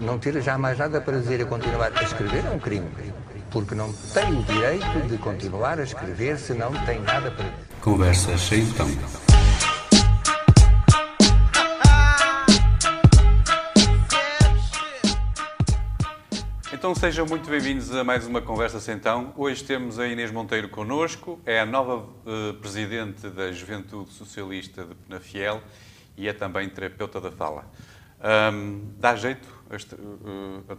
Não ter já mais nada para dizer e continuar a escrever é um crime. Porque não tem o direito de continuar a escrever se não tem nada para. Conversas sem tom. Então sejam muito bem-vindos a mais uma Conversa Sentão. Hoje temos a Inês Monteiro connosco, é a nova uh, presidente da Juventude Socialista de Penafiel e é também terapeuta da fala. Um, dá jeito a, a,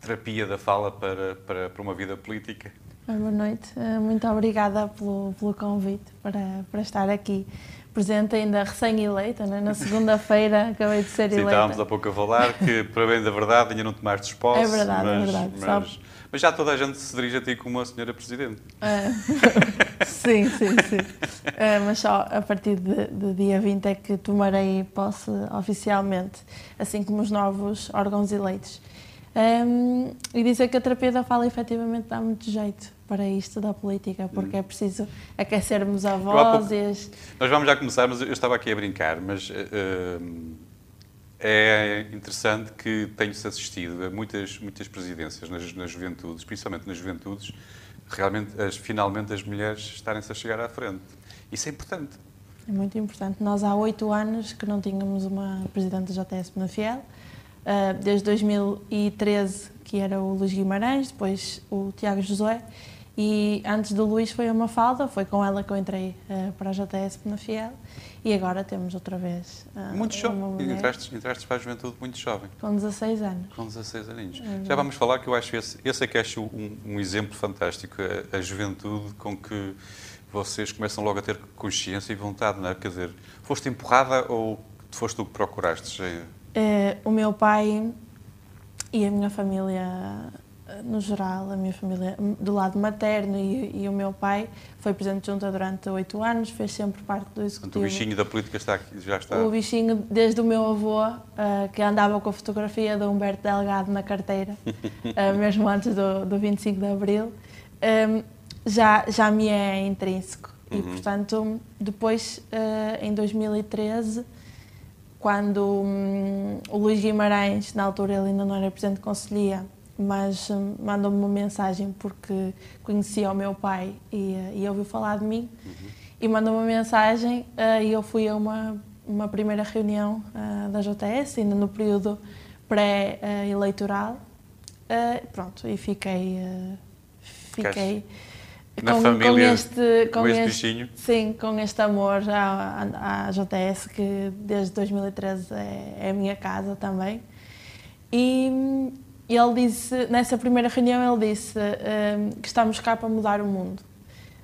terapia da fala para, para, para uma vida política? Boa noite, eh, muito obrigada pelo, pelo convite para, para estar aqui presente, ainda recém-eleita, né? na segunda-feira acabei de ser eleita. Sim, estávamos há pouco a falar que, para bem da verdade, ainda não tomaste posse. É verdade, é mas, é verdade. Mas, mas, já toda a gente se dirige a ti como a senhora Presidente. Uh, sim, sim, sim. Uh, mas só a partir de, de, dia 20 é que tomarei posse oficialmente, assim como os novos órgãos eleitos. Um, e dizer que a terapia da fala efetivamente dá muito jeito para isto da política, porque é preciso aquecermos a voz. Pouco, nós vamos já começar, mas eu estava aqui a brincar, mas uh, é interessante que tenho-se assistido a muitas, muitas presidências nas, nas juventudes, principalmente nas juventudes, realmente, as, finalmente as mulheres estarem-se a chegar à frente. Isso é importante. É muito importante. Nós há oito anos que não tínhamos uma presidente da JS na Fiel, uh, desde 2013 que era o Luís Guimarães, depois o Tiago Josué, e antes do Luís foi a Mafalda, foi com ela que eu entrei uh, para a JS na Fiel. E agora temos outra vez. Uh, muito jovem. Entraste, entraste para a juventude muito jovem. Com 16 anos. Com 16 aninhos. É Já vamos falar que eu acho esse, esse é que acho um, um exemplo fantástico. A, a, juventude com que vocês começam logo a ter consciência e vontade, não é? Quer dizer, foste empurrada ou foste tu que procuraste? Uh, o meu pai e a minha família no geral, a minha família, do lado materno e, e o meu pai, foi presidente de junta durante oito anos, fez sempre parte do executivo. o bichinho da política está aqui, já está? O bichinho, desde o meu avô, uh, que andava com a fotografia de Humberto Delgado na carteira, uh, mesmo antes do, do 25 de Abril, um, ehm, já, já me é intrínseco. Uhum. E, portanto, depois, uh, em 2013, quando um, o Luís Guimarães, na altura ele ainda não era presidente de Conselhia, mas hum, mandou-me uma mensagem porque conhecia o meu pai e, eh, e ouviu falar de mim uhum. e mandou uma mensagem uh, e eu fui a uma, uma primeira reunião uh, da JS, ainda no período pré-eleitoral. Uh, pronto, e fiquei. fiquei na com, família, com este, com, com este, bichinho? Sim, com este amor à, à JS, que desde 2013 é, é a minha casa também. E, e ele disse, nessa primeira reunião, ele disse um, que estamos cá para mudar o mundo.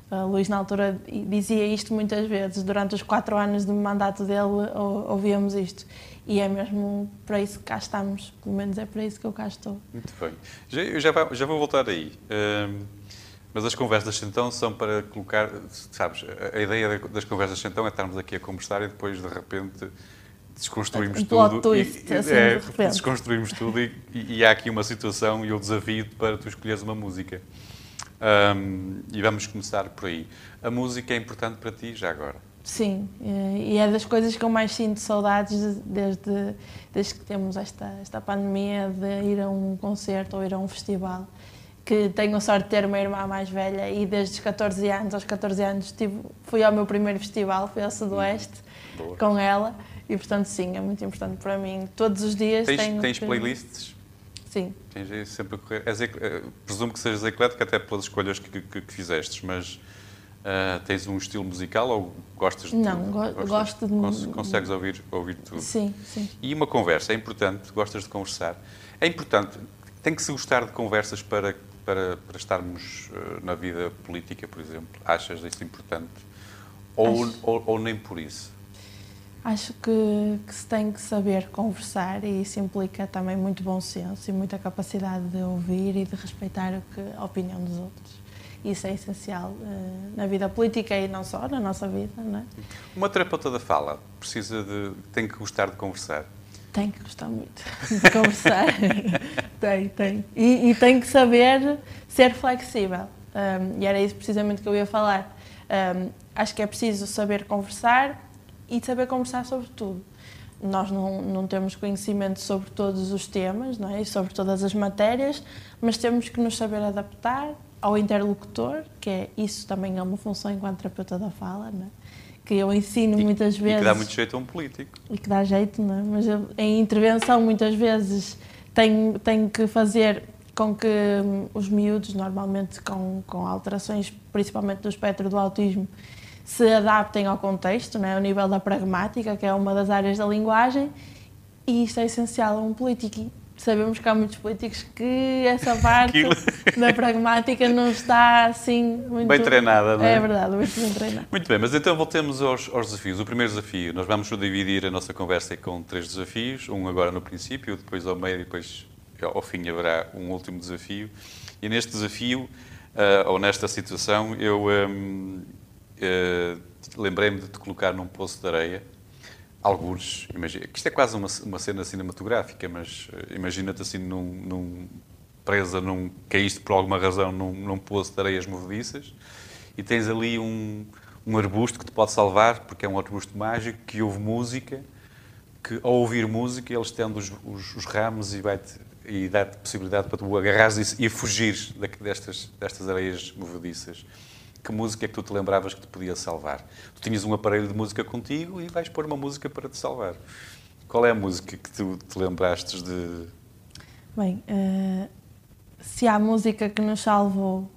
Uh, Luís, na altura, dizia isto muitas vezes. Durante os quatro anos de mandato dele, ouvíamos isto. E é mesmo para isso que cá estamos. Pelo menos é para isso que eu cá estou. Muito bem. Já, eu já, já vou voltar aí. Um, mas as conversas então são para colocar, sabes, a ideia das conversas então é estarmos aqui a conversar e depois de repente desconstruímos um tudo. Twist, e, assim, é, de desconstruímos tudo e, e, há aqui uma situação e o desafio para tu escolheres uma música. Um, e vamos começar por aí. A música é importante para ti já agora? Sim, e é das coisas que eu mais sinto saudades desde, desde que temos esta, esta pandemia de ir a um concerto ou ir a um festival. Que tenho a sorte de ter uma irmã mais velha e desde os 14 anos aos 14 anos tive, fui ao meu primeiro festival, fui ao Sudoeste Boa. com ela. E portanto, sim, é muito importante para mim. Todos os dias tens, tenho. Tens playlists? Sim. Tens sempre a correr. Eh, presumo que sejas eclética até pelas escolhas que, que, que fizestes, mas uh, tens um estilo musical ou gostas de Não? Go gostas, gosto de. Cons consegues ouvir, ouvir tudo? Sim, sim. E uma conversa, é importante, gostas de conversar. É importante, tem que se gostar de conversas para, para, para estarmos uh, na vida política, por exemplo. Achas isso importante? Ou, ou, ou nem por isso? Acho que, que, se tem que saber conversar e isso implica também muito bom senso e muita capacidade de ouvir e de respeitar o que, a opinião dos outros. Isso é essencial uh, na vida política e não só, na nossa vida. Não é? Uma terapeuta da fala precisa de, tem que gostar de conversar. Tem que gostar muito de conversar. tem, tem. E, e, tem que saber ser flexível. Um, e era isso precisamente que eu ia falar. Um, acho que é preciso saber conversar, e saber conversar sobre tudo. nós não, não temos conhecimento sobre todos os temas não é? e sobre todas as matérias, mas temos que nos saber adaptar ao interlocutor, que é isso também é uma função enquanto terapeuta da fala, não é? que eu ensino e, muitas vezes. E que dá muito jeito a um político. E que dá jeito, não é? Mas eu, em intervenção, muitas vezes, tenho, tenho que fazer com que hum, os miúdos, normalmente com, com alterações, principalmente do espectro do autismo, se adaptem ao contexto, né, ao nível da pragmática, que é uma das áreas da linguagem, e isto é essencial a um político. Sabemos que há muitos políticos que essa parte da pragmática não está assim muito... Bem treinada, não é? É verdade, muito bem treinada. Muito bem, mas então voltemos aos, aos desafios. O primeiro desafio, nós vamos dividir a nossa conversa com três desafios, um agora no princípio, depois ao meio e depois ao fim haverá um último desafio. E neste desafio, uh, ou nesta situação, eu... Uh, lembrei-me de te colocar num poço de areia, alguns, imagina, isto é quase uma, uma cena cinematográfica, mas uh, imagina-te assim num, num, presa, num, caíste por alguma razão num, num poço de areias movediças e tens ali um, um arbusto que te pode salvar, porque é um arbusto mágico, que ouve música, que ao ouvir música ele estende os, os, os ramos e vai-te e dá-te possibilidade para tu agarrares e, e fugir destas, destas areias movediças que música é que tu te lembravas que te podia salvar? Tu tinhas um aparelho de música contigo e vais pôr uma música para te salvar. Qual é a música que tu te lembrastes de. Bem, uh, se há música que nos salvou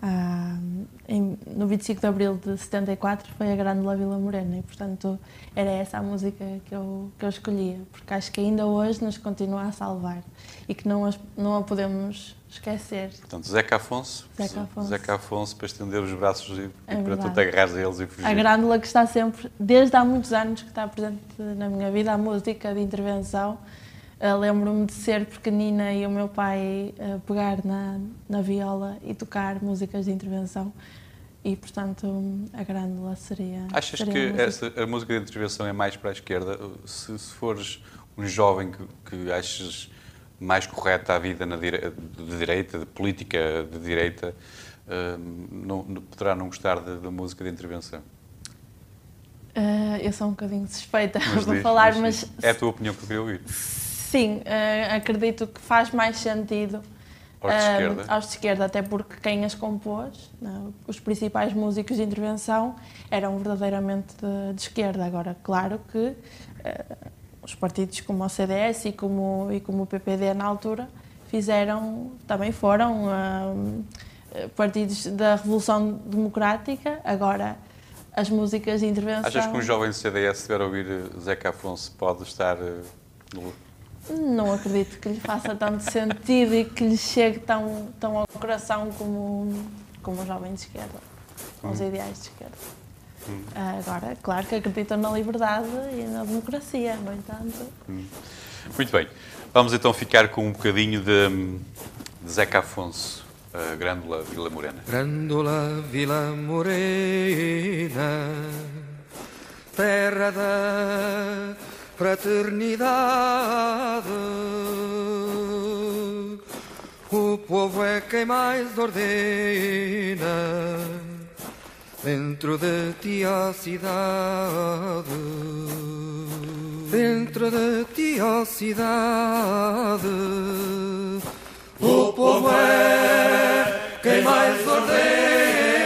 uh, em, no 25 de abril de 74 foi a Grande Vila Morena e, portanto, era essa a música que eu, que eu escolhia, porque acho que ainda hoje nos continua a salvar e que não, as, não a podemos esquecer. Portanto, Zeca Afonso, Zeca Afonso, Zeca Afonso para estender os braços e, é e para tu te agarrares a eles e fugir. A grândula que está sempre, desde há muitos anos que está presente na minha vida, a música de intervenção. Uh, Lembro-me de ser pequenina e o meu pai uh, pegar na, na viola e tocar músicas de intervenção e, portanto, a grândula seria. Achas seria que a música. essa, a música de intervenção é mais para a esquerda? Se, se fores um jovem que, que achas mais correta a vida na dire... de direita, de política de direita, uh, não, poderá não gostar da música de intervenção? Uh, eu sou um bocadinho suspeita para falar, mas, mas. É a tua opinião que eu queria ouvir. Sim, uh, acredito que faz mais sentido aos de esquerda. aos de esquerda, até porque quem as compôs, não, os principais músicos de intervenção, eram verdadeiramente de, de esquerda. Agora, claro que os partidos como o CDS e como, e como o PPD na altura fizeram, também foram uh, partidos da Revolução Democrática. Agora, as músicas de intervenção. Achas que um jovem do CDS, se estiver a ouvir Zeca Afonso, pode estar uh, não acredito que lhe faça tanto sentido e que lhe chegue tão, tão ao coração como, como um jovem de esquerda, aos hum. ideais de esquerda. Hum. Agora, claro que acreditam na liberdade e na democracia, no entanto. Hum. Muito bem. Vamos então ficar com um bocadinho de, de Zeca Afonso, a Grândola Vila Morena. Grândola Vila Morena, terra da fraternidade. O povo é quem mais ordena dentro de ti a cidade. Dentro de ti a cidade. O povo é quem mais ordena.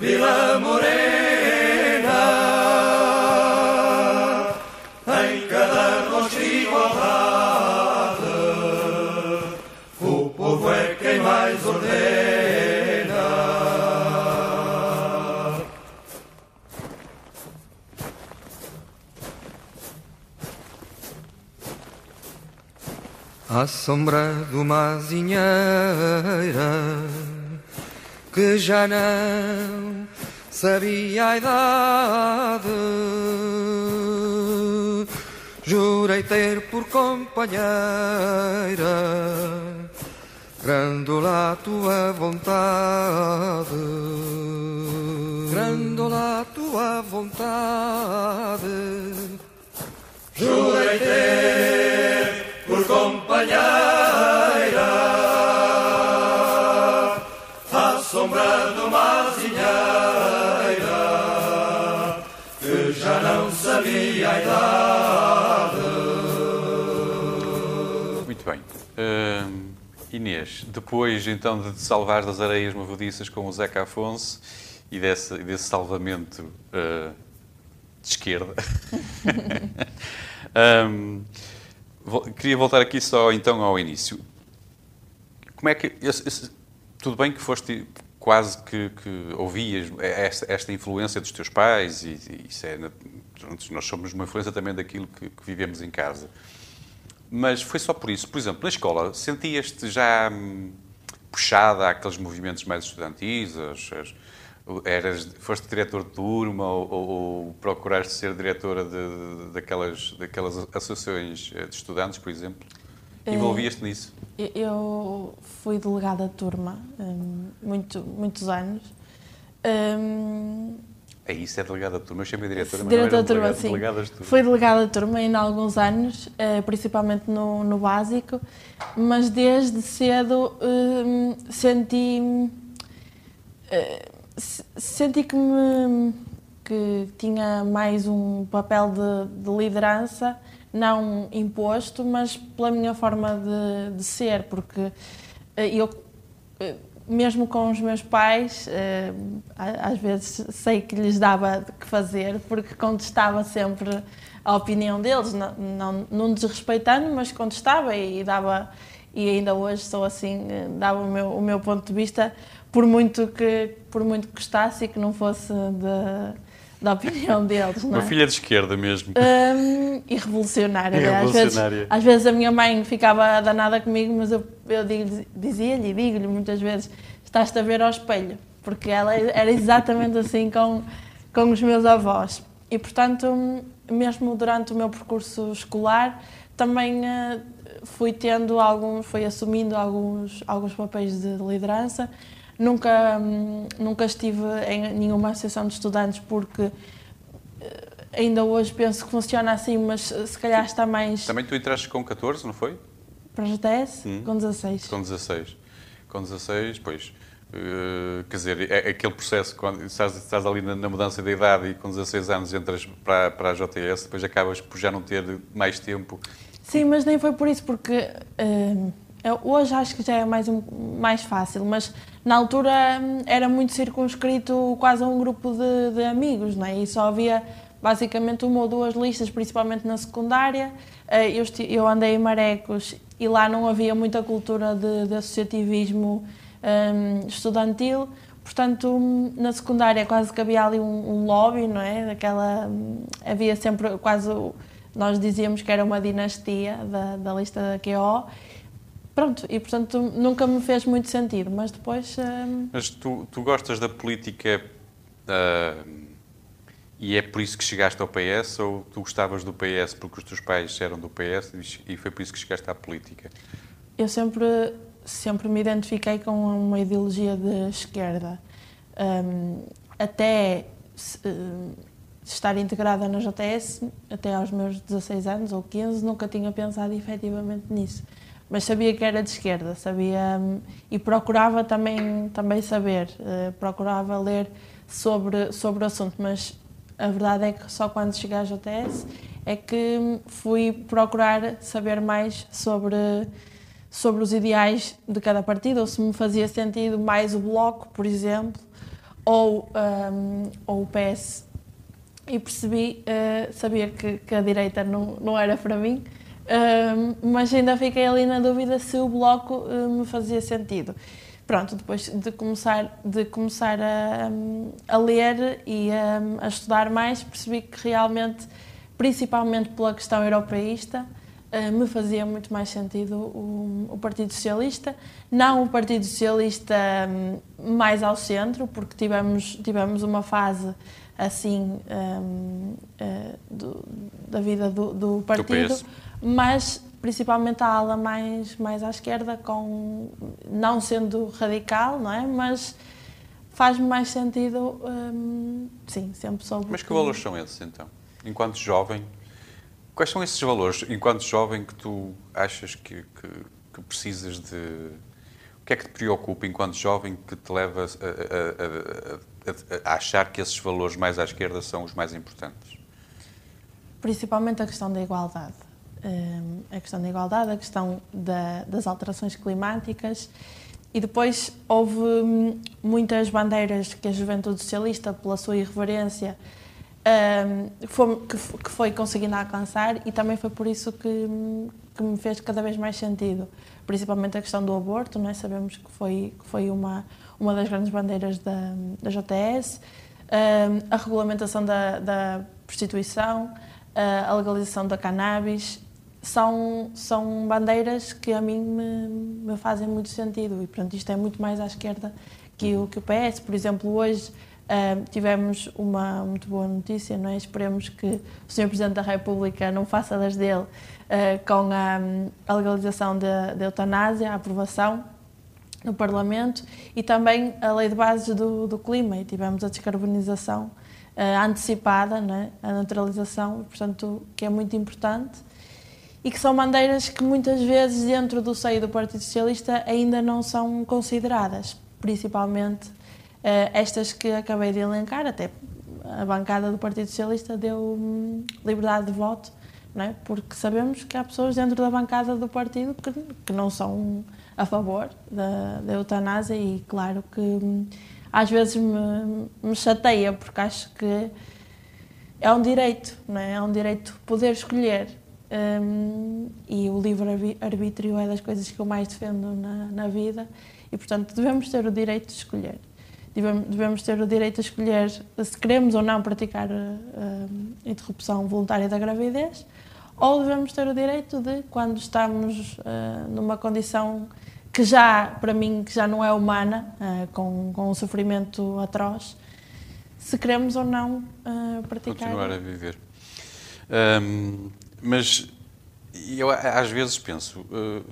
Vila Morena, em cada voz de igualdade, o povo é quem mais ordena. a sombra do uma azinheira que já não sabia a idade. Jurei ter por companheira Grandola a tua vontade Grandola a tua vontade Jurei ter por companheira Hum, Inês, depois então de te salvar das areias movediças com o Zeca Afonso e desse, desse salvamento uh, de esquerda, um, queria voltar aqui só então ao início. Como é que. Esse, esse, tudo bem que foste quase que, que ouvias esta, esta, influência dos teus pais, e, e é, nós somos uma influência também daquilo que, que, vivemos em casa. Mas foi só por isso. Por exemplo, na escola, sentias-te já hum, puxada àqueles movimentos mais estudantis? As, as, eras, foste diretor de turma ou, ou, ou procuraste ser diretora de, de, daquelas, daquelas associações de estudantes, por exemplo? Envolvias-te nisso? Eu fui delegada de turma um, muito, muitos anos. Um, é isso, é delegada de turma. Eu chamei diretora, mas diretora não de turma, sim. delegada de turma. Fui delegada de turma ainda há alguns anos, uh, principalmente no, no básico, mas desde cedo um, senti... Uh, senti que me que tinha mais um papel de, de, liderança, não imposto, mas pela minha forma de, de ser, porque eu, mesmo com os meus pais, às vezes sei que lhes dava que fazer, porque contestava sempre a opinião deles, não, não, não desrespeitando, mas contestava e, dava, e ainda hoje sou assim, dava o meu, o meu ponto de vista por muito que por muito que gostasse e que não fosse da, da opinião deles. Não é? Uma filha de esquerda mesmo. Um, e revolucionária. E às, revolucionária. vezes, às vezes a minha mãe ficava danada comigo, mas eu, eu dizia-lhe e digo-lhe muitas vezes: estás-te a ver ao espelho, porque ela era exatamente assim com, com os meus avós. E portanto, mesmo durante o meu percurso escolar, também uh, fui tendo alguns, fui assumindo alguns, alguns papéis de liderança Nunca, nunca estive em nenhuma associação de estudantes porque eh, ainda hoje penso que funciona assim, mas se calhar está mais. Também tu entraste com 14, não foi? Para a GTS? Hum. Com 16. Com 16. Com 16, pois. Uh, quer dizer, é, é, aquele processo, quando estás, estás ali na, na, mudança de idade e com 16 anos entras para, para a JTS, depois acabas por já não ter mais tempo. Sim, mas nem foi por isso, porque. Uh, hoje acho que já é mais, mais fácil, mas na altura hum, era muito circunscrito quase a um grupo de, de amigos, não é? E só havia basicamente uma ou duas listas, principalmente na secundária. Eh, eu, eu andei em Marecos e lá não havia muita cultura de, de associativismo um, estudantil, portanto, hum, na secundária quase que havia ali um, um lobby, não é? Daquela, hum, havia sempre quase, nós dizíamos que era uma dinastia da, da lista da QO Pronto, e portanto nunca me fez muito sentido, mas depois. Uh... Mas tu, tu gostas da política uh, e é por isso que chegaste ao PS ou tu gostavas do PS porque os teus pais eram do PS e foi por isso que chegaste à política? Eu sempre, sempre me identifiquei com uma ideologia de esquerda. Um, até uh, estar integrada na JS, até aos meus 16 anos ou 15, nunca tinha pensado efetivamente nisso mas sabia que era de esquerda, sabia e procurava também também saber, uh, procurava ler sobre sobre o assunto, mas a verdade é que só quando cheguei à JTS é que fui procurar saber mais sobre sobre os ideais de cada partido, ou se me fazia sentido mais o Bloco, por exemplo, ou, um, ou o PS. E percebi, uh, sabia que, que a direita não, não era para mim, mas ainda fiquei ali na dúvida se o bloco uh, me fazia sentido. Pronto, depois de começar, de começar a, a ler e a, a, estudar mais, percebi que realmente, principalmente pela questão europeísta, uh, me fazia muito mais sentido o, o, Partido Socialista, não o Partido Socialista mais ao centro, porque tivemos, tivemos uma fase assim um, uh, do, da vida do, do partido, mas principalmente a ala mais, mais à esquerda, com, não sendo radical, não é? mas faz-me mais sentido, hum, sim, sempre soube. Mas que, que valores são esses então? Enquanto jovem, quais são esses valores, enquanto jovem, que tu achas que, que, que precisas de. O que é que te preocupa enquanto jovem que te leva a, a, a, a achar que esses valores mais à esquerda são os mais importantes? Principalmente a questão da igualdade a questão da igualdade, a questão da, das alterações climáticas. E depois houve hum, muitas bandeiras que a Juventude Socialista, pela sua irreverência, foi, que, foi conseguindo alcançar e também foi por isso que, que me fez cada vez mais sentido, principalmente a questão do aborto, nós é? sabemos que foi, que foi uma, uma das grandes bandeiras da, da JTS, a regulamentação da, da prostituição, a legalização da cannabis são, são bandeiras que a mim me, me, fazem muito sentido e, portanto, isto é muito mais à esquerda que o, que o PS. Por exemplo, hoje uh, tivemos uma muito boa notícia, não é? Esperemos que o Sr. Presidente da República não faça das dele uh, com a, a legalização da eutanásia, a aprovação no Parlamento e também a lei de bases do, do clima e tivemos a descarbonização uh, antecipada, não é? a naturalização, portanto, que é muito importante e que são bandeiras que muitas vezes dentro do seio do Partido Socialista ainda não são consideradas, principalmente uh, estas que acabei de elencar, até a bancada do Partido Socialista deu hum, liberdade de voto, não é? porque sabemos que há pessoas dentro da bancada do partido que, que não são a favor da, da eutanásia e claro que hum, às vezes me, me chateia porque acho que é um direito, não é? É um direito poder escolher um, e o livre-arbítrio é das coisas que eu mais defendo na, na, vida e, portanto, devemos ter o direito de escolher. Devemos, devemos ter o direito de escolher se queremos ou não praticar a interrupção voluntária da gravidez ou devemos ter o direito de, quando estamos uh, numa condição que já, para mim, que já não é humana, uh, com, com um sofrimento atroz, se queremos ou não uh, praticar. Continuar a viver. Um, mas eu às vezes penso, uh,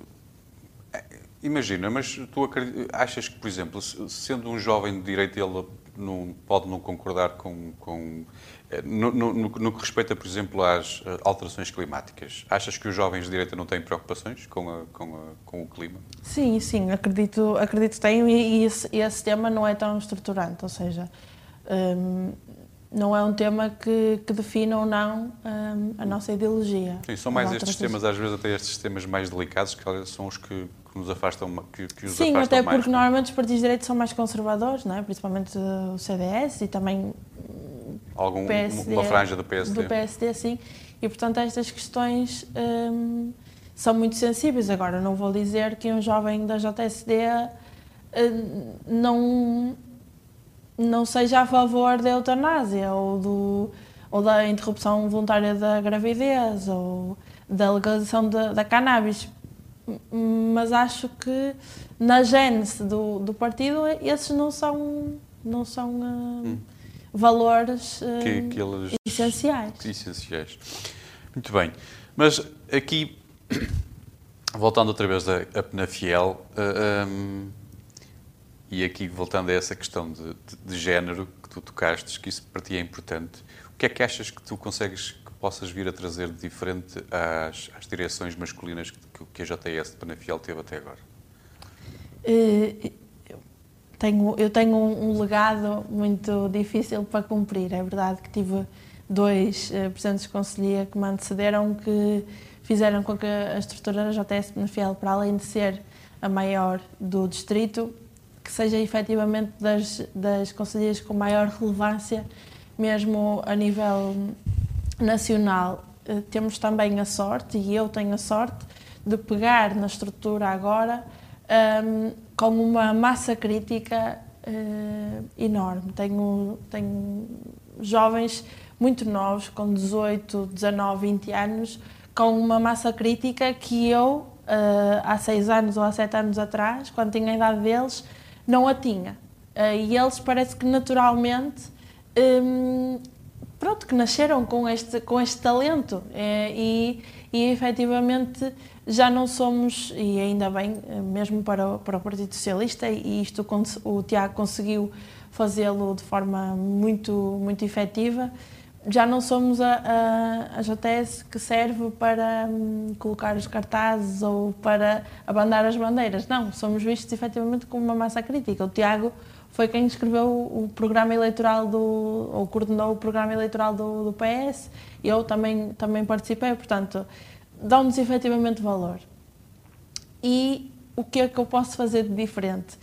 imagina, mas tu achas que, por exemplo, sendo um jovem de direita, ele não, pode não concordar com, com eh, no, no, no, que respeita, por exemplo, às eh, alterações climáticas, achas que os jovens de direita não têm preocupações com, a, com, a, com o clima? Sim, sim, acredito, acredito que têm e, e esse, esse, tema não é tão estruturante, ou seja, um, não é um tema que, que defina ou não um, a nossa ideologia. Sim, são mais estes temas, às vezes até estes temas mais delicados, que são os que, que nos afastam, que, que os Sim, afastam até mais, porque não? normalmente os partidos de direita são mais conservadores, não é? principalmente o CDS e também Algum, PSD, uma franja do PSD. Do PSD, sim. E, portanto, estas questões um, são muito sensíveis. Agora, não vou dizer que um jovem da JSD hum, não não seja a favor da eutanásia ou, do, ou da interrupção voluntária da gravidez ou da legalização da, da cannabis. Mas acho que na gênese do, do partido esses não são, não são uh, hum. valores uh, que, que eles, essenciais. essenciais. Muito bem. Mas aqui, voltando outra vez a, a Penafiel, uh, um, e aqui, voltando a essa questão de, de, de, género que tu tocaste, que isso para ti é importante, o que é que achas que tu consegues que possas vir a trazer de diferente às, às direções masculinas que, que a JTS de Penafiel teve até agora? Uh, tenho, eu tenho um, legado muito difícil para cumprir. É verdade que tive dois uh, presidentes de conselhia que me antecederam que fizeram com que a estrutura da JTS de Penafiel, para além de ser a maior do distrito, que seja efetivamente das, das conselheiras com maior relevância, mesmo a nível nacional. Eh, temos também a sorte, e eu tenho a sorte, de pegar na estrutura agora um, ehm, com uma massa crítica uh, enorme. Tenho, tenho jovens muito novos, com 18, 19, 20 anos, com uma massa crítica que eu, uh, há seis anos ou há sete anos atrás, quando tinha a idade deles, não a tinha. Uh, e eles parece que naturalmente um, pronto, que nasceram com este, com este talento é, e, e efetivamente já não somos, e ainda bem, mesmo para o, para o Partido Socialista, e isto o Tiago conseguiu fazê-lo de forma muito, muito efetiva, já não somos a, a, a JTS que serve para hum, colocar os cartazes ou para abandar as bandeiras. Não, somos vistos efetivamente como uma massa crítica. O Tiago foi quem escreveu o programa eleitoral do, ou coordenou o programa eleitoral do, do PS, eu também, também participei, portanto, dão-nos efetivamente valor. E o que é que eu posso fazer de diferente?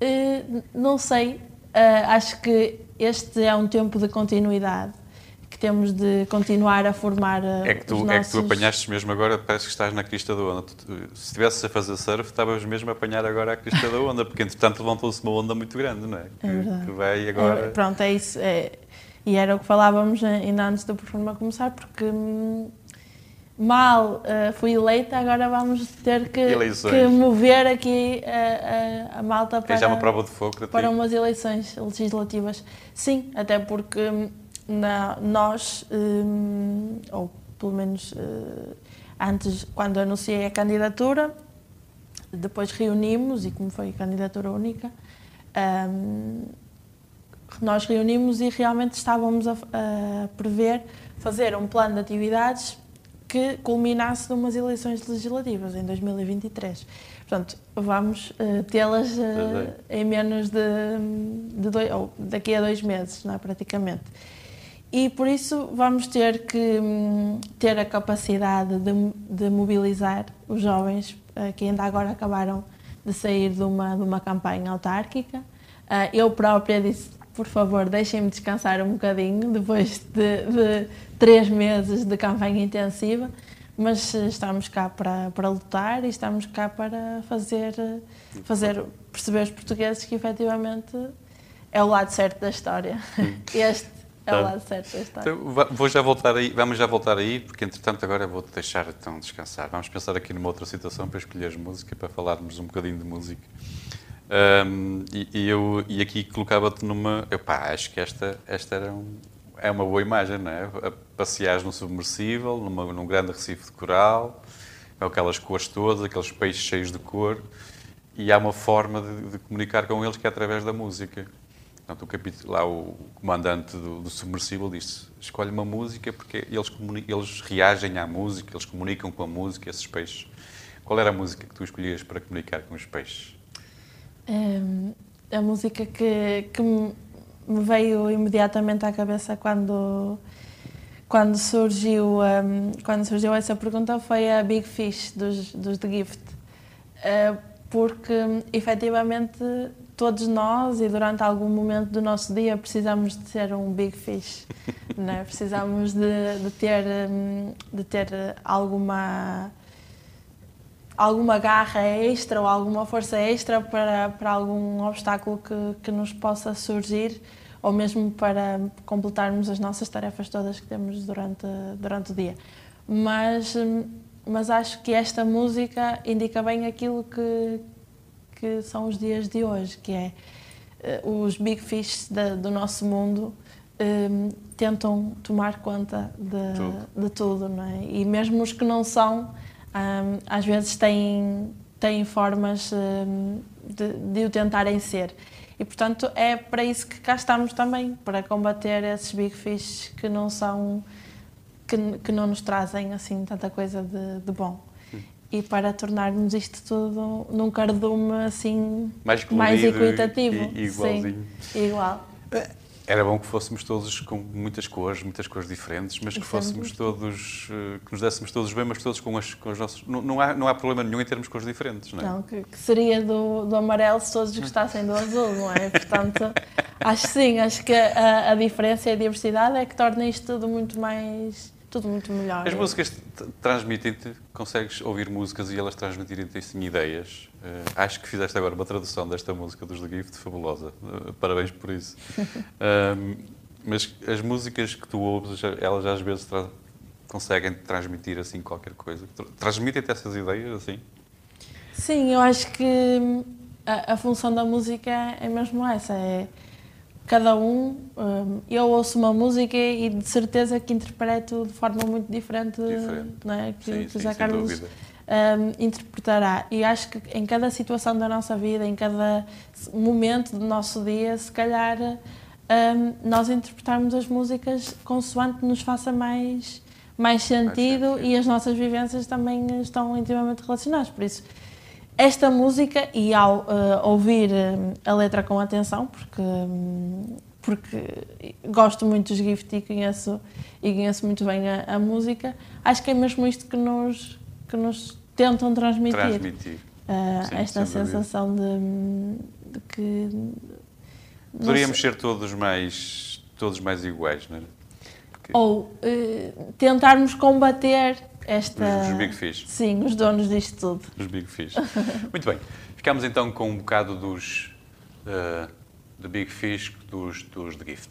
Uh, não sei, uh, acho que este é um tempo de continuidade que temos de continuar a formar uh, é que tu, nossos... É que tu apanhaste mesmo agora, parece que estás na crista da onda. Se estivesses a fazer surf, estavas mesmo a apanhar agora a crista da onda, porque entretanto levantou-se uma onda muito grande, não é? Que, é verdade. Que vai agora... É, pronto, é isso. É, e era o que falávamos ainda antes do programa começar, porque hum, mal uh, fui eleita, agora vamos ter que, que mover aqui a, a, a malta para, é já uma prova de fogo para umas eleições legislativas. Sim, até porque hum, na, nós, um, ou pelo menos uh, antes, quando anunciei a candidatura, depois reunimos, e como foi candidatura única, um, nós reunimos e realmente estávamos a, a, prever fazer um plano de atividades que culminasse numas eleições legislativas em 2023. Portanto, vamos uh, tê-las uh, em menos de, de dois, ou daqui a dois meses, não é, praticamente e por isso vamos ter que hum, ter a capacidade de, de, mobilizar os jovens uh, que ainda agora acabaram de sair de uma, de uma campanha autárquica. Eu própria disse, por favor, deixem-me descansar um bocadinho depois de, de, três meses de campanha intensiva, mas estamos cá para, para lutar e estamos cá para fazer, fazer perceber os portugueses que efetivamente é o lado certo da história. Este é o tá. lado certo da história. Então, vou já voltar aí, vamos já voltar aí, porque entretanto agora vou-te deixar então descansar. Vamos pensar aqui numa outra situação para escolheres música, para falarmos um bocadinho de música. Um, e, e, eu e aqui colocava-te numa. Epá, acho que esta, esta era um, é uma boa imagem, não é? Passeares num submersível, numa, num grande recife de coral, com aquelas cores todas, aqueles peixes cheios de cor, e há uma forma de, de comunicar com eles que é através da música. Portanto, o capítulo, lá o comandante do, do submersível disse: escolhe uma música porque eles, eles reagem à música, eles comunicam com a música, esses peixes. Qual era a música que tu escolhias para comunicar com os peixes? A música que, que me veio imediatamente à cabeça quando quando surgiu um, quando surgiu essa pergunta foi a Big Fish dos, dos The Gift uh, porque efetivamente todos nós e durante algum momento do nosso dia precisamos de ser um big fish, né? precisamos de, de, ter de ter alguma alguma garra extra ou alguma força extra para, para algum obstáculo que, que nos possa surgir ou mesmo para completarmos as nossas tarefas todas que temos durante durante o dia. Mas mas acho que esta música indica bem aquilo que que são os dias de hoje, que é uh, os big fish da, do nosso mundo um, tentam tomar conta de tudo. de tudo, não é? E mesmo os que não são, um, às vezes têm, têm formas um, de, de o tentarem ser. E, portanto, é para isso que cá estamos também, para combater esses big fish que não são, que, que não nos trazem, assim, tanta coisa de, de bom e para tornarmos isto tudo num cardume assim mais, mais equitativo. E, e igualzinho. Sim, igual. Era bom que fôssemos todos com muitas cores, muitas cores diferentes, mas que fôssemos todos, eh, que nos dessemos todos bem, mas todos com as, com as nossas. Não, não, há, não há problema nenhum em termos cores diferentes, não é? Não, que, que seria do, do amarelo se todos gostassem do azul, não é? Portanto, acho sim, acho que a, a diferença e a diversidade é que torna isto tudo muito mais tudo muito melhor. As músicas transmitem-te, consegues ouvir músicas e elas transmitirem-te assim, ideias. Uh, acho que fizeste agora uma tradução desta música dos The Gift fabulosa. Uh, parabéns por isso. mas as músicas que tu ouves, elas às vezes tra conseguem transmitir assim qualquer coisa? Transmitem-te essas ideias assim? Sim, eu acho que a, a, função da música é mesmo essa, é cada um, um, eu ouço uma música e de certeza que interpreto de forma muito diferente, diferente. É? que, sim, que sim, José Carlos um, interpretará. E acho que em cada situação da nossa vida, em cada momento do nosso dia, se calhar um, nós interpretarmos as músicas consoante nos faça mais, mais sentido, mais e as nossas vivências também estão intimamente relacionadas. Por isso, esta música, e ao uh, ouvir uh, a letra com atenção, porque, um, porque gosto muito dos Gift e conheço, e conheço muito bem a, a, música, acho que é mesmo isto que nos, que nos tentam transmitir. Transmitir. Uh, Sim, esta sensação de, de que Poderíamos ser todos mais, todos mais iguais, não é? Porque... Ou tentarmos combater esta... Os, os, Big Fish. Sim, os donos disto tudo. Os Big Fish. Muito bem. Ficamos então com um bocado dos uh, de Big Fish, dos, dos The Gift.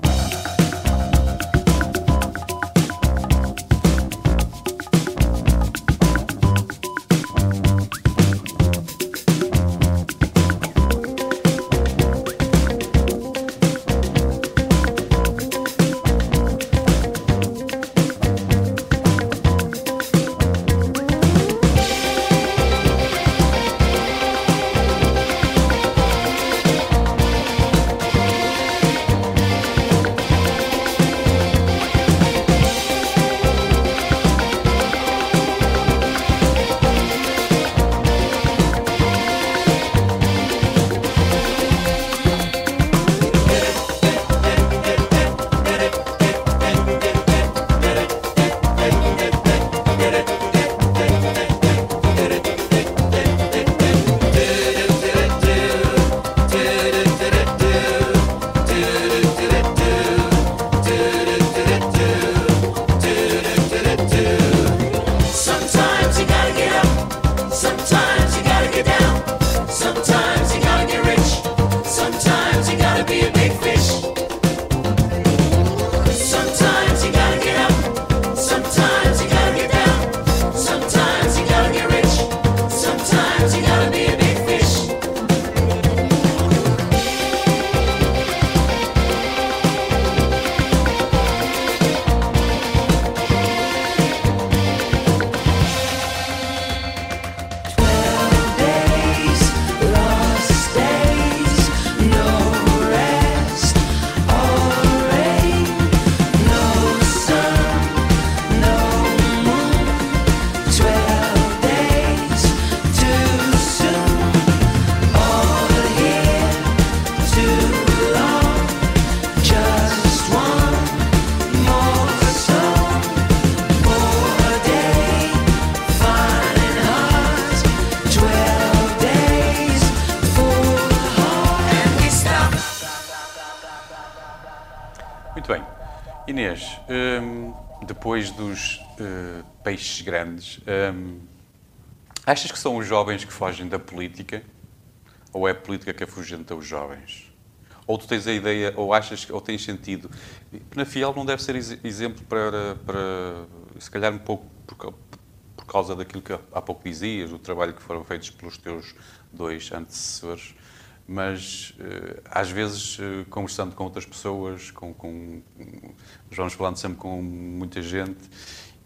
Peixes grandes. Hum, achas que são os jovens que fogem da política? Ou é a política que afugenta os jovens? Ou tu tens a ideia, ou achas, ou tens sentido? Penafiel não deve ser exemplo para, para se calhar um pouco por, por causa daquilo que há pouco dizias, o trabalho que foram feitos pelos teus dois antecessores, mas eh, às vezes eh, conversando com outras pessoas, com, com, vamos falando sempre com muita gente,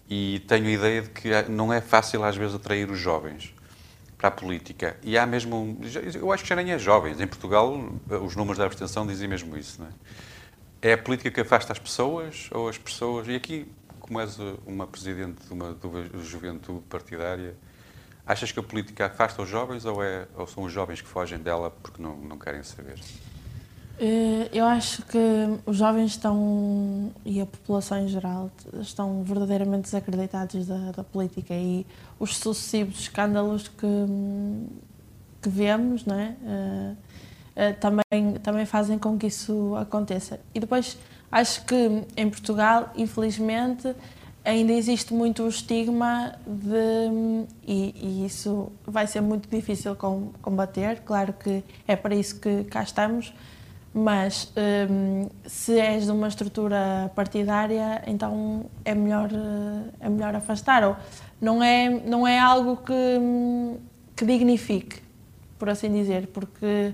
e tenho a ideia de que não é fácil às vezes atrair os jovens para a política. E há mesmo, eu acho que já nem é jovens. Em Portugal, os números da abstenção dizem mesmo isso. Não é? é a política que afasta as pessoas ou as pessoas. E aqui, como és uma presidente de uma, de uma juventude partidária, achas que a política afasta os jovens ou, é, ou são os jovens que fogem dela porque não, não querem saber? Eh, eu acho que os jovens estão, e a população em geral, estão verdadeiramente desacreditados da, da política e os sucessivos escândalos que, que vemos não é? Uh, uh, também, também fazem com que isso aconteça. E depois acho que em Portugal, infelizmente, ainda existe muito o estigma de. E, e, isso vai ser muito difícil combater, claro que é para isso que cá estamos Mas hum, se és de uma estrutura partidária, então é melhor, é melhor afastar. Ou não é, não é algo que, hum, que dignifique, por assim dizer, porque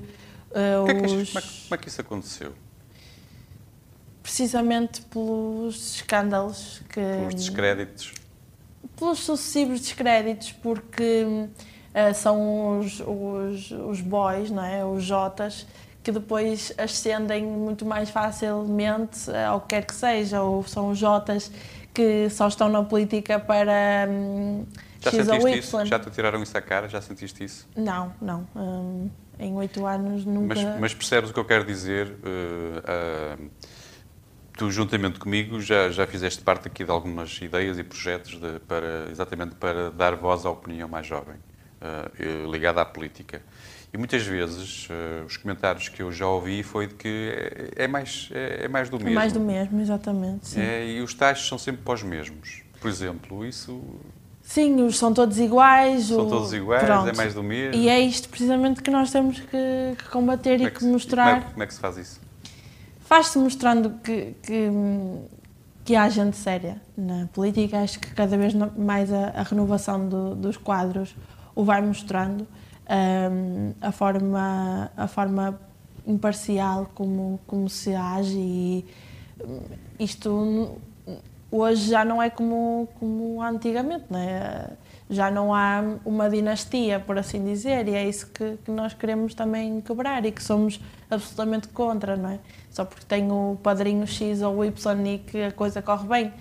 uh, que é que, os... como, é, como é que isso aconteceu? Precisamente pelos escândalos que... Pelos descréditos? Pelos sucessivos descréditos, porque uh, são os, os, os boys, não é? os jotas, que depois ascendem muito mais facilmente ao que quer que seja, ou são os jotas que só estão na política para um, já X ou sentiste Y. isso? Já te tiraram isso à cara? Já sentiste isso? Não, não. Um, em oito anos nunca... Mas, mas, percebes o que eu quero dizer? Uh, uh, tu, juntamente comigo, já, já fizeste parte aqui de algumas ideias e projetos de, para, exatamente para dar voz à opinião mais jovem, uh, ligada à política. E muitas vezes uh, os comentários que eu já ouvi foi de que é, é mais, é, é, mais do mesmo. É mais do mesmo, exatamente. É, e os taxas são sempre para os mesmos. Por exemplo, isso. Sim, os são todos iguais. São o... todos iguais, Pronto. é mais do mesmo. E é isto precisamente que nós temos que, que combater e é que, que mostrar. Como é, como é, que se faz isso? Faz-se mostrando que, que, que, há gente séria na política. Acho que cada vez mais a, a renovação do, dos quadros o vai mostrando um, a forma a forma imparcial como como se age e isto hoje já não é como como antigamente não é? Já não há uma dinastia por assim dizer e é isso que, que, nós queremos também quebrar e que somos absolutamente contra não é só porque tem o padrinho X ou Y e que a coisa corre bem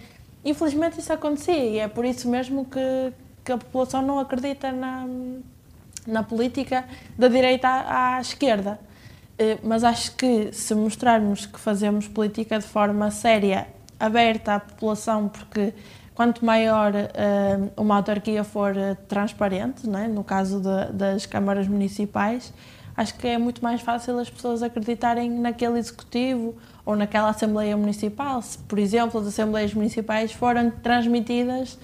infelizmente isso acontecia e é por isso mesmo que, que a população não acredita na na política da direita à, à esquerda. Mas acho que se mostrarmos que fazemos política de forma séria, aberta à população, porque quanto maior uh, uma autarquia for transparente, é? no caso de, das câmaras municipais, acho que é muito mais fácil as pessoas acreditarem naquele executivo ou naquela Assembleia Municipal. Se, por exemplo, as Assembleias Municipais forem transmitidas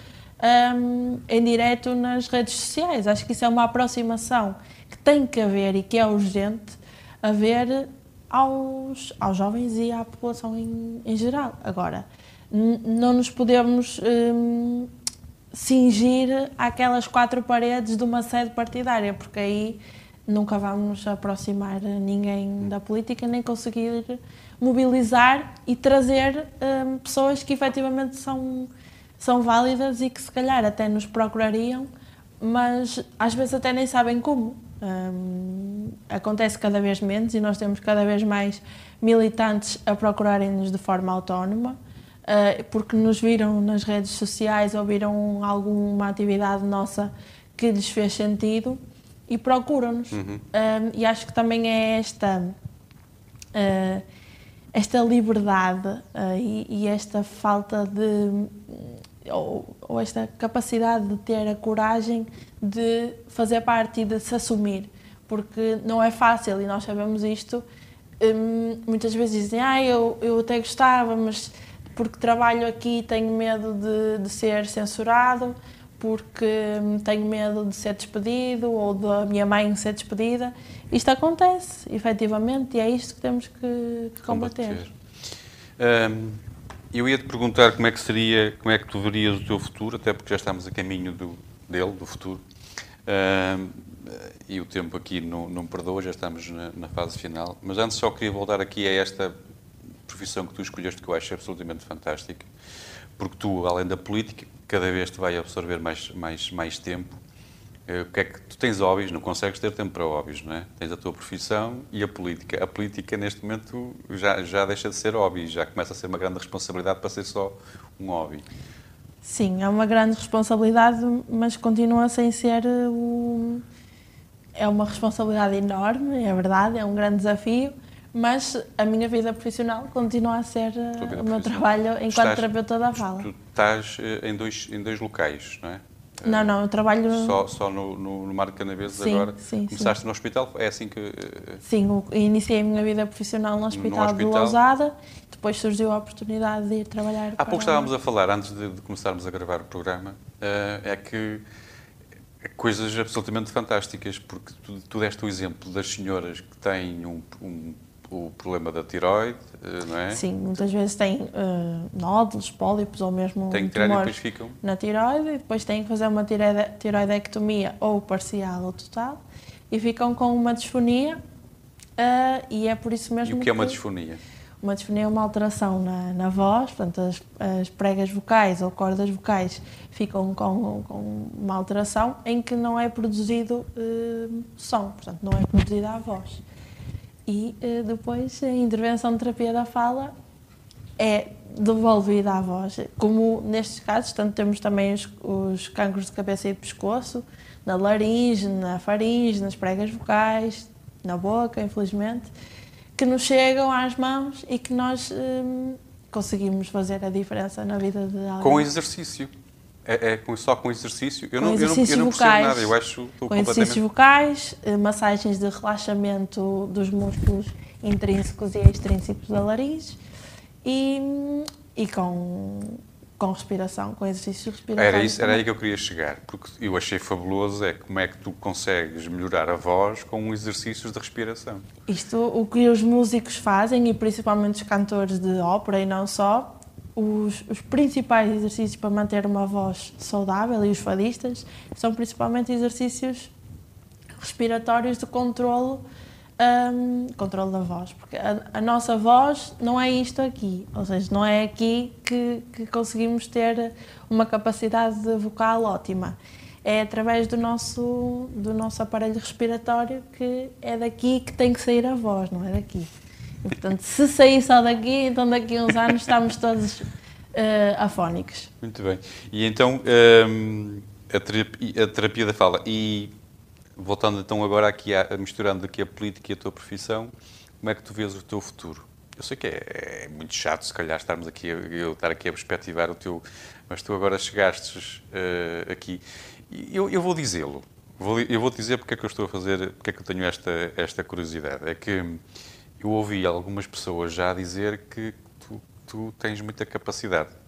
um, em direto nas redes sociais. Acho que isso é uma aproximação que tem que haver e que é urgente haver aos, aos jovens e à população em, em geral. Agora, não nos podemos um, cingir àquelas quatro paredes de uma sede partidária, porque aí nunca vamos aproximar ninguém da política, nem conseguir mobilizar e trazer um, pessoas que efetivamente são são válidas e que se calhar até nos procurariam, mas às vezes até nem sabem como. Um, acontece cada vez menos e nós temos cada vez mais militantes a procurarem-nos de forma autónoma, porque nos viram nas redes sociais ou viram alguma atividade nossa que lhes fez sentido e procuram-nos. Uhum. Um, e acho que também é esta. Uh, esta liberdade uh, e, e, esta falta de ou, ou, esta capacidade de ter a coragem de fazer parte e de se assumir, porque não é fácil e nós sabemos isto. Hum, muitas vezes dizem, ah, eu, eu até gostava, mas porque trabalho aqui tenho medo de, de ser censurado, porque hum, tenho medo de ser despedido ou da minha mãe ser despedida. Isto acontece, efetivamente, e é isto que temos que, que combater. combater. Um eu ia te perguntar como é que seria, como é que tu verias o teu futuro, até porque já estamos a caminho do, dele, do futuro. Uh, e o tempo aqui não, não perdoa, já estamos na, na, fase final. Mas antes só queria voltar aqui a esta profissão que tu escolheste, que eu acho absolutamente fantástica, porque tu, além da política, cada vez te vai absorver mais, mais, mais tempo o que é que tu tens hobbies, não consegues ter tempo para hobbies, não é? Tens a tua profissão e a política. A política, neste momento, já, já deixa de ser hobby, já começa a ser uma grande responsabilidade para ser só um hobby. Sim, é uma grande responsabilidade, mas continua sem ser o... É uma responsabilidade enorme, é verdade, é um grande desafio, mas a minha vida profissional continua a ser o meu trabalho enquanto estás, terapeuta da fala. Tu estás eh, em dois, em dois locais, não é? Não, não, eu trabalho... Só, só no, no, no Mar de Canaveses sim, agora? Sim, Começaste sim. no hospital? É assim que... Eh, sim, iniciei a minha vida profissional no Hospital, no hospital. de Lousada, depois surgiu a oportunidade de ir trabalhar Há para... pouco estávamos a falar, antes de, de, começarmos a gravar o programa, uh, é que coisas absolutamente fantásticas, porque tu, tu deste o exemplo das senhoras que têm um, um, o problema da tiroide, eh, não é? Sim, muitas vezes têm uh, nódulos, pólipos ou mesmo Tem que tirar e depois ficam? na tiroide e depois têm que fazer uma tiroide, tiroidectomia ou parcial ou total e ficam com uma disfonia uh, e é por isso mesmo E o que é uma disfonia? Uma disfonia é uma alteração na, na voz, portanto, as, as, pregas vocais ou cordas vocais ficam com, com, uma alteração em que não é produzido uh, som, portanto, não é produzida a voz. E uh, depois a intervenção de terapia da fala é devolvida à voz. Como nestes casos, tanto temos também os, os cancros de cabeça e de pescoço, na laringe, na faringe, nas pregas vocais, na boca, infelizmente que nos chegam às mãos e que nós hum, conseguimos fazer a diferença na vida de alguém. Com exercício. É, é só com exercício? Eu com não, exercícios eu não, eu não vocais, nada, eu acho Com completamente... exercícios vocais, eh, massagens de relaxamento dos músculos intrínsecos e extrínsecos da laringe e, e com com respiração, com exercícios de respiração. Era, isso, era aí que eu queria chegar, porque eu achei fabuloso é como é que tu consegues melhorar a voz com exercícios de respiração. Isto, o que os músicos fazem, e principalmente os cantores de ópera e não só, os, os principais exercícios para manter uma voz saudável e os fadistas são principalmente exercícios respiratórios de controlo um, controle da voz, porque a, a, nossa voz não é isto aqui, ou seja, não é aqui que, que conseguimos ter uma capacidade vocal ótima. É através do nosso, do nosso aparelho respiratório que é daqui que tem que sair a voz, não é daqui. Portanto, se sair só daqui, então daqui a uns anos estamos todos uh, afónicos. Muito bem. E então, um, a, terapia, a terapia da fala. E voltando então agora aqui, a, misturando aqui a política e a tua profissão, como é que tu vês o teu futuro? Eu sei que é, é muito chato, se calhar, estarmos aqui, eu estar aqui a perspectivar o teu, mas tu agora chegastes uh, aqui. Eu, eu vou dizê-lo, eu vou dizer porque é que eu estou a fazer, porque é que eu tenho esta, esta curiosidade. É que eu ouvi algumas pessoas já dizer que tu, tu tens muita capacidade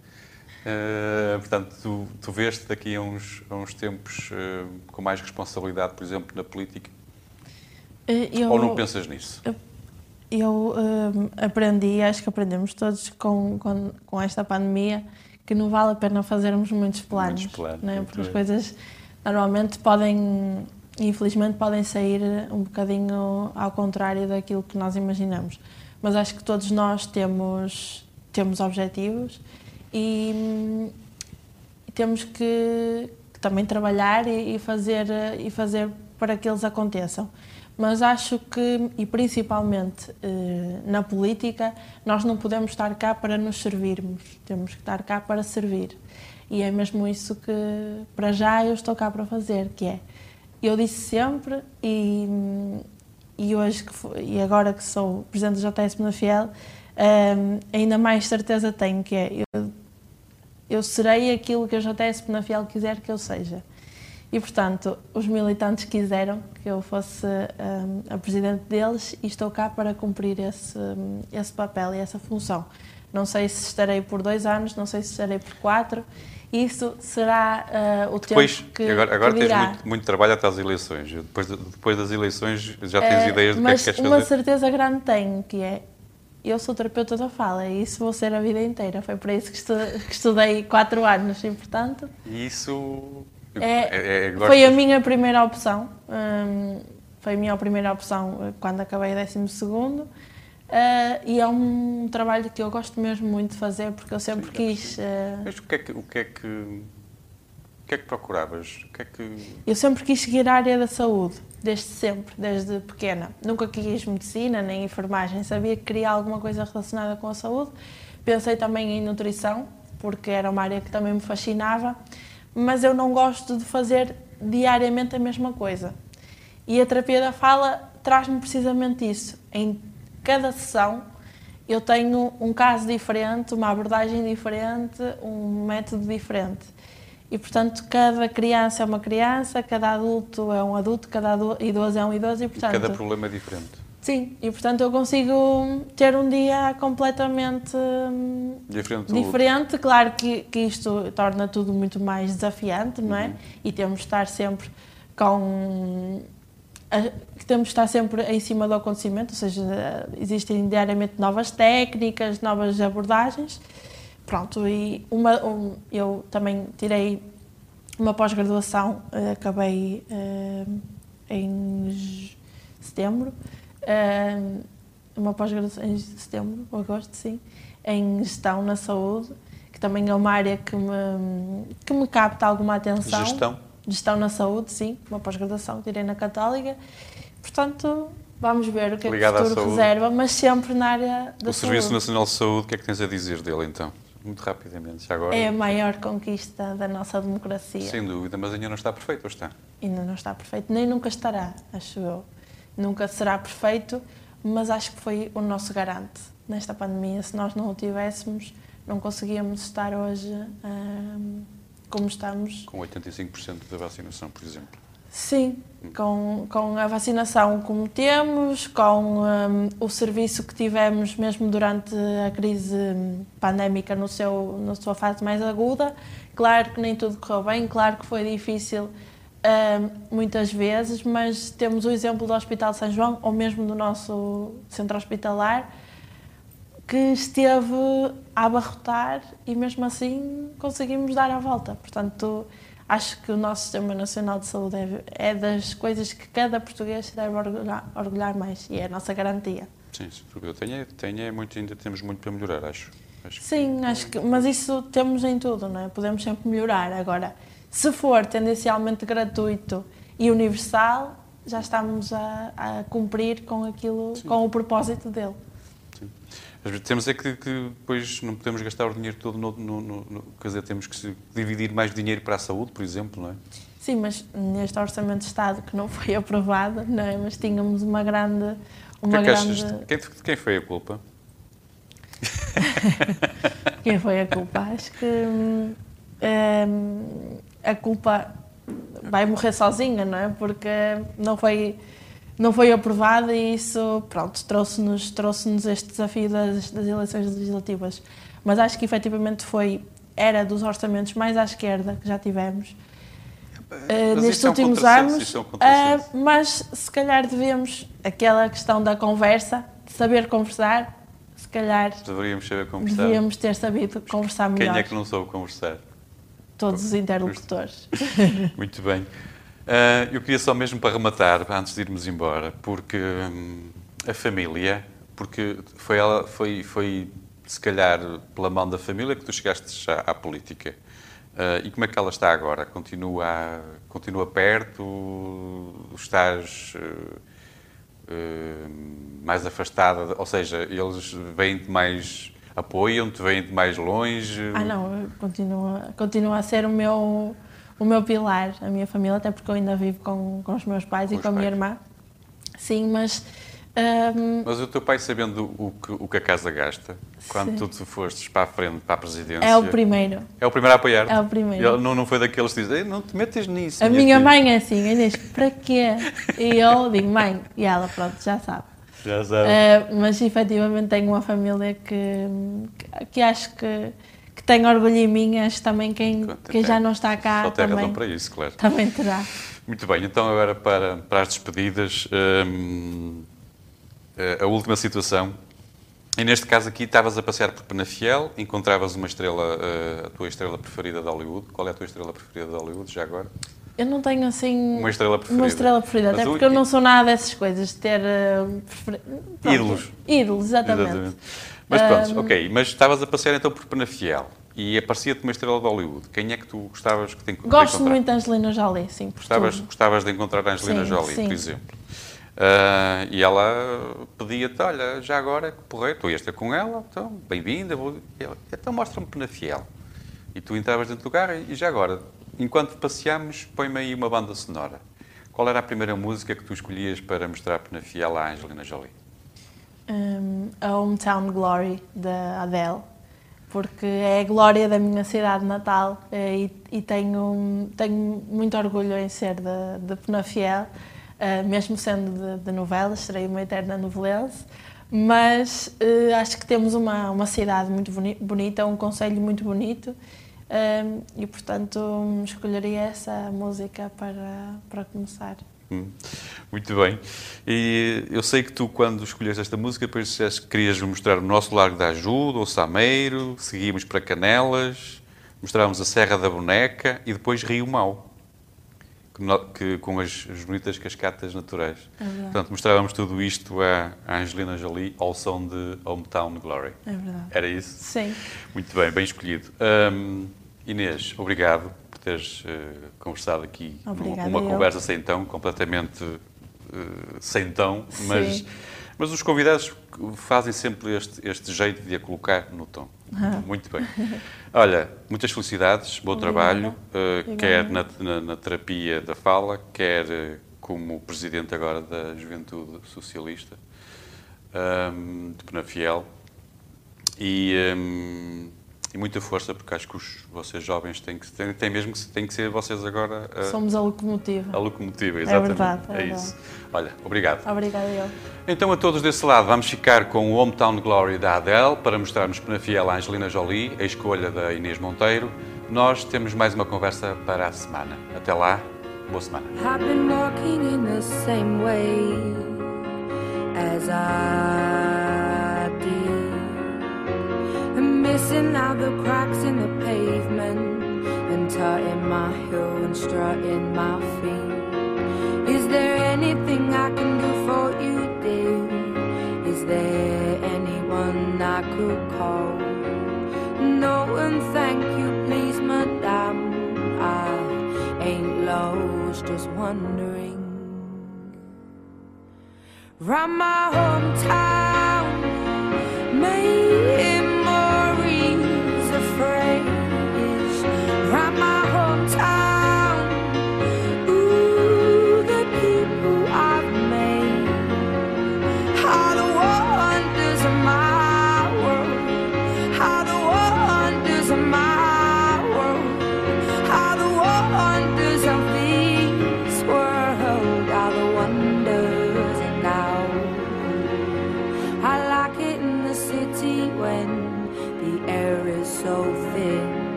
Uh, portanto, tu, tu vês-te daqui a uns, a uns tempos uh, com mais responsabilidade, por exemplo, na política? Eh, eu, Ou não pensas nisso? Eu, eu aprendi, acho que aprendemos todos com, com, com, esta pandemia, que não vale a pena fazermos muitos planos. Muitos planos né? Porque as coisas normalmente podem, infelizmente, podem sair um bocadinho ao contrário daquilo que nós imaginamos. Mas acho que todos nós temos, temos objetivos e, temos que também trabalhar e, e, fazer, e fazer para que eles aconteçam. Mas acho que, e principalmente eh, na política, nós não podemos estar cá para nos servirmos, temos que estar cá para servir. E é mesmo isso que, para já, eu estou cá para fazer, que é, eu disse sempre, e, e hoje, que, e agora que sou Presidente do JS Fiel, eh, ainda mais certeza tenho, que é, eu eu serei aquilo que a JS Penafiel quiser que eu seja. E, portanto, os militantes quiseram que eu fosse um, a presidente deles e estou cá para cumprir esse, um, esse papel e essa função. Não sei se estarei por dois anos, não sei se estarei por quatro. Isso será uh, o depois, tempo que Agora, agora que tens muito, muito, trabalho até às eleições. Depois, de, depois das eleições já tens uh, ideias do que é que queres fazer? Mas uma certeza grande tenho, que é eu sou terapeuta da fala e isso vou ser a vida inteira. Foi por isso que, que estudei quatro anos e, portanto... Isso... É, é, é, foi a minha primeira opção. Hum, foi a minha primeira opção quando acabei o décimo segundo. Uh, e é um trabalho que eu gosto mesmo muito de fazer porque eu sempre Sim, quis... Uh... Mas o que é que... O que é que... O que é que procuravas? O que é que... Eu sempre quis seguir a área da saúde desde sempre, desde pequena. Nunca quis medicina nem enfermagem, sabia que queria alguma coisa relacionada com a saúde. Pensei também em nutrição, porque era uma área que também me fascinava, mas eu não gosto de fazer diariamente a mesma coisa. E a terapia da fala traz-me precisamente isso. Em cada sessão eu tenho um caso diferente, uma abordagem diferente, um método diferente. E, portanto, cada criança é uma criança, cada adulto é um adulto, cada idoso é um idoso e, portanto... E cada problema é diferente. Sim, e, portanto, eu consigo ter um dia completamente hum, diferente. diferente. Claro que, que isto torna tudo muito mais desafiante, não é? Uhum. E temos de estar sempre com temos de estar sempre em cima do acontecimento, ou seja, existem diariamente novas técnicas, novas abordagens. Pronto, e uma, um, eu também tirei uma pós-graduação, uh, acabei uh, em setembro, uh, uma pós-graduação em setembro, ou agosto, sim, em gestão na saúde, que também é uma área que me, que me capta alguma atenção. Gestão? Gestão na saúde, sim, uma pós-graduação que tirei na Católica. Portanto, vamos ver o que Ligado é que o futuro reserva, mas sempre na área da o saúde. O Serviço Nacional de Saúde, o que é que tens a dizer dele então? Muito rapidamente, já agora. É a maior conquista da nossa democracia. Sem dúvida, mas ainda não está perfeito, ou está? Ainda não está perfeito, nem nunca estará, acho eu. Nunca será perfeito, mas acho que foi o nosso garante nesta pandemia. Se nós não o tivéssemos, não conseguíamos estar hoje hum, como estamos. Com 85% da vacinação, por exemplo. Sim, com, com a vacinação como temos, com um, o serviço que tivemos mesmo durante a crise pandémica no seu, na sua fase mais aguda. Claro que nem tudo correu bem, claro que foi difícil um, muitas vezes, mas temos o exemplo do Hospital São João, ou mesmo do nosso centro hospitalar, que esteve a abarrotar e mesmo assim conseguimos dar a volta. Portanto, acho que o nosso Sistema Nacional de Saúde é, é das coisas que cada português se deve orgulhar, orgulhar, mais e é a nossa garantia. Sim, eu tenho, tenho é muito, ainda temos muito para melhorar, acho. acho Sim, que... acho que, mas isso temos em tudo, não é? Podemos sempre melhorar. Agora, se for tendencialmente gratuito e universal, já estamos a, a cumprir com aquilo, Sim. com o propósito dele. Às vezes temos é que, que, depois não podemos gastar o dinheiro todo no, no, no, Quer dizer, temos que dividir mais dinheiro para a saúde, por exemplo, não é? Sim, mas neste Orçamento de Estado que não foi aprovado, não é? Mas tínhamos uma grande. Uma que é que grande... Quem, quem foi a culpa? quem foi a culpa? Acho que hum, a culpa vai morrer sozinha, não é? Porque não foi não foi aprovada e isso, pronto, trouxe-nos trouxe este desafio das, das eleições legislativas. Mas acho que efetivamente foi, era dos orçamentos mais à esquerda que já tivemos uh, nestes é um últimos anos, é um uh, mas se calhar devíamos, aquela questão da conversa, de saber conversar, se calhar deveríamos saber conversar. Devíamos ter sabido conversar melhor. Quem é que não soube conversar? Todos os interlocutores. Muito bem. Uh, eu queria só mesmo para rematar, antes de irmos embora, porque hum, a família, porque foi, ela, foi, foi se calhar pela mão da família que tu chegaste já à política. Uh, e como é que ela está agora? Continua, continua perto? Estás uh, mais afastada? Ou seja, eles vêm-te mais apoiam-te, vêm-te mais longe? Ah, não, continua, continua a ser o meu o meu pilar, a minha família, até porque eu ainda vivo com, com os meus pais com e com a minha irmã. Sim, mas. Um... Mas o teu pai, sabendo o que, o que a casa gasta, quando Sim. tu fostes para a frente, para a presidência. É o primeiro. É o primeiro a apoiar? É o primeiro. Ele não, não foi daqueles que dizem, não te metas nisso. A minha, minha mãe é assim, Inês, para quê? E eu digo, mãe, e ela, pronto, já sabe. Já sabe. Uh, mas efetivamente tenho uma família que, que, que acho que tenho orgulho em mim, acho também quem, quem já não está cá Só tem também, razão para isso, claro. também terá. Muito bem, então agora para, para as despedidas, hum, eh, a última situação. E neste caso aqui estavas a passear por Penafiel, encontravas uma estrela, eh, a tua estrela preferida de Hollywood. Qual é a tua estrela preferida de Hollywood, já agora? Eu não tenho assim. Uma estrela preferida. Uma estrela preferida, Mas até porque eu não sou nada dessas coisas, de ter. Uh, prefer... ídolos. Ídolos, exatamente. exatamente. Mas pronto, um... ok. Mas estavas a passear então por Penafiel e aparecia-te uma estrela de Hollywood. Quem é que tu gostavas que te, Gosto de encontrar? Gosto muito da Angelina Jolie, sim. Gostavas, gostavas de encontrar a Angelina sim, Jolie, sim. por exemplo. Uh, e ela pedia-te, olha, já agora, que porreiro, tu ias ter com ela, então, bem-vinda, vou... então mostra-me Penafiel. E tu entravas dentro do carro e já agora, enquanto passeámos, põe-me aí uma banda sonora. Qual era a primeira música que tu escolhias para mostrar Penafiel à Angelina Jolie? Um, a Hometown Glory da Adele, porque é a glória da minha cidade natal eh, e, e tenho, tenho muito orgulho em ser de, de Penafiel, uh, mesmo sendo de, de novelas, serei uma eterna novelense, mas uh, acho que temos uma, uma cidade muito bonita, um conselho muito bonito e, portanto, escolheria essa música para, para começar. Hum, muito bem. E eu sei que tu, quando escolheste esta música, depois disseste que querias mostrar o nosso Largo da Ajuda, o Sameiro, seguimos para Canelas, mostrávamos a Serra da Boneca e depois Rio Mau, que, com as, as bonitas cascatas naturais. É verdade. Portanto, mostrávamos tudo isto à, à Angelina Jolie ao som de Hometown Glory. É verdade. Era isso? Sim. Muito bem, bem escolhido. Hum, Inês, obrigado teres eh, conversado aqui. Obrigada, uma eu. conversa sem tom, completamente eh, sem tom, mas, Sim. mas os convidados fazem sempre este, este jeito de a colocar no tom. Muito bem. Olha, muitas felicidades, bom Obrigada. trabalho, eh, quer na, na- na terapia da fala, quer como presidente agora da Juventude Socialista hum, de Penafiel. E, hum, e muita força, porque acho que os, vocês jovens têm, que, têm, têm mesmo que, têm que ser vocês agora a, Somos a locomotiva. a locomotiva, exatamente. verdade, é é isso. Olha, obrigado. Obrigada eu. Então, a todos desse lado, vamos ficar com o Hometown Glory da Adele para mostrarmos Penafiel à Angelina Jolie, a escolha da Inês Monteiro. Nós temos mais uma conversa para a semana. Até lá, boa semana. I've been walking in the same way as I missing out the cracks in the pavement and tutting my heel and strutting my feet. Is there anything I can do for you, dear? Is there anyone I could call? No, and thank you, please, madame. I ain't lost, just wondering. Round my hometown, memories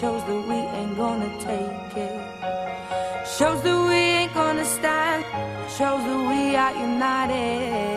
Shows that we ain't gonna take it. Shows that we ain't gonna stand. Shows that we are united.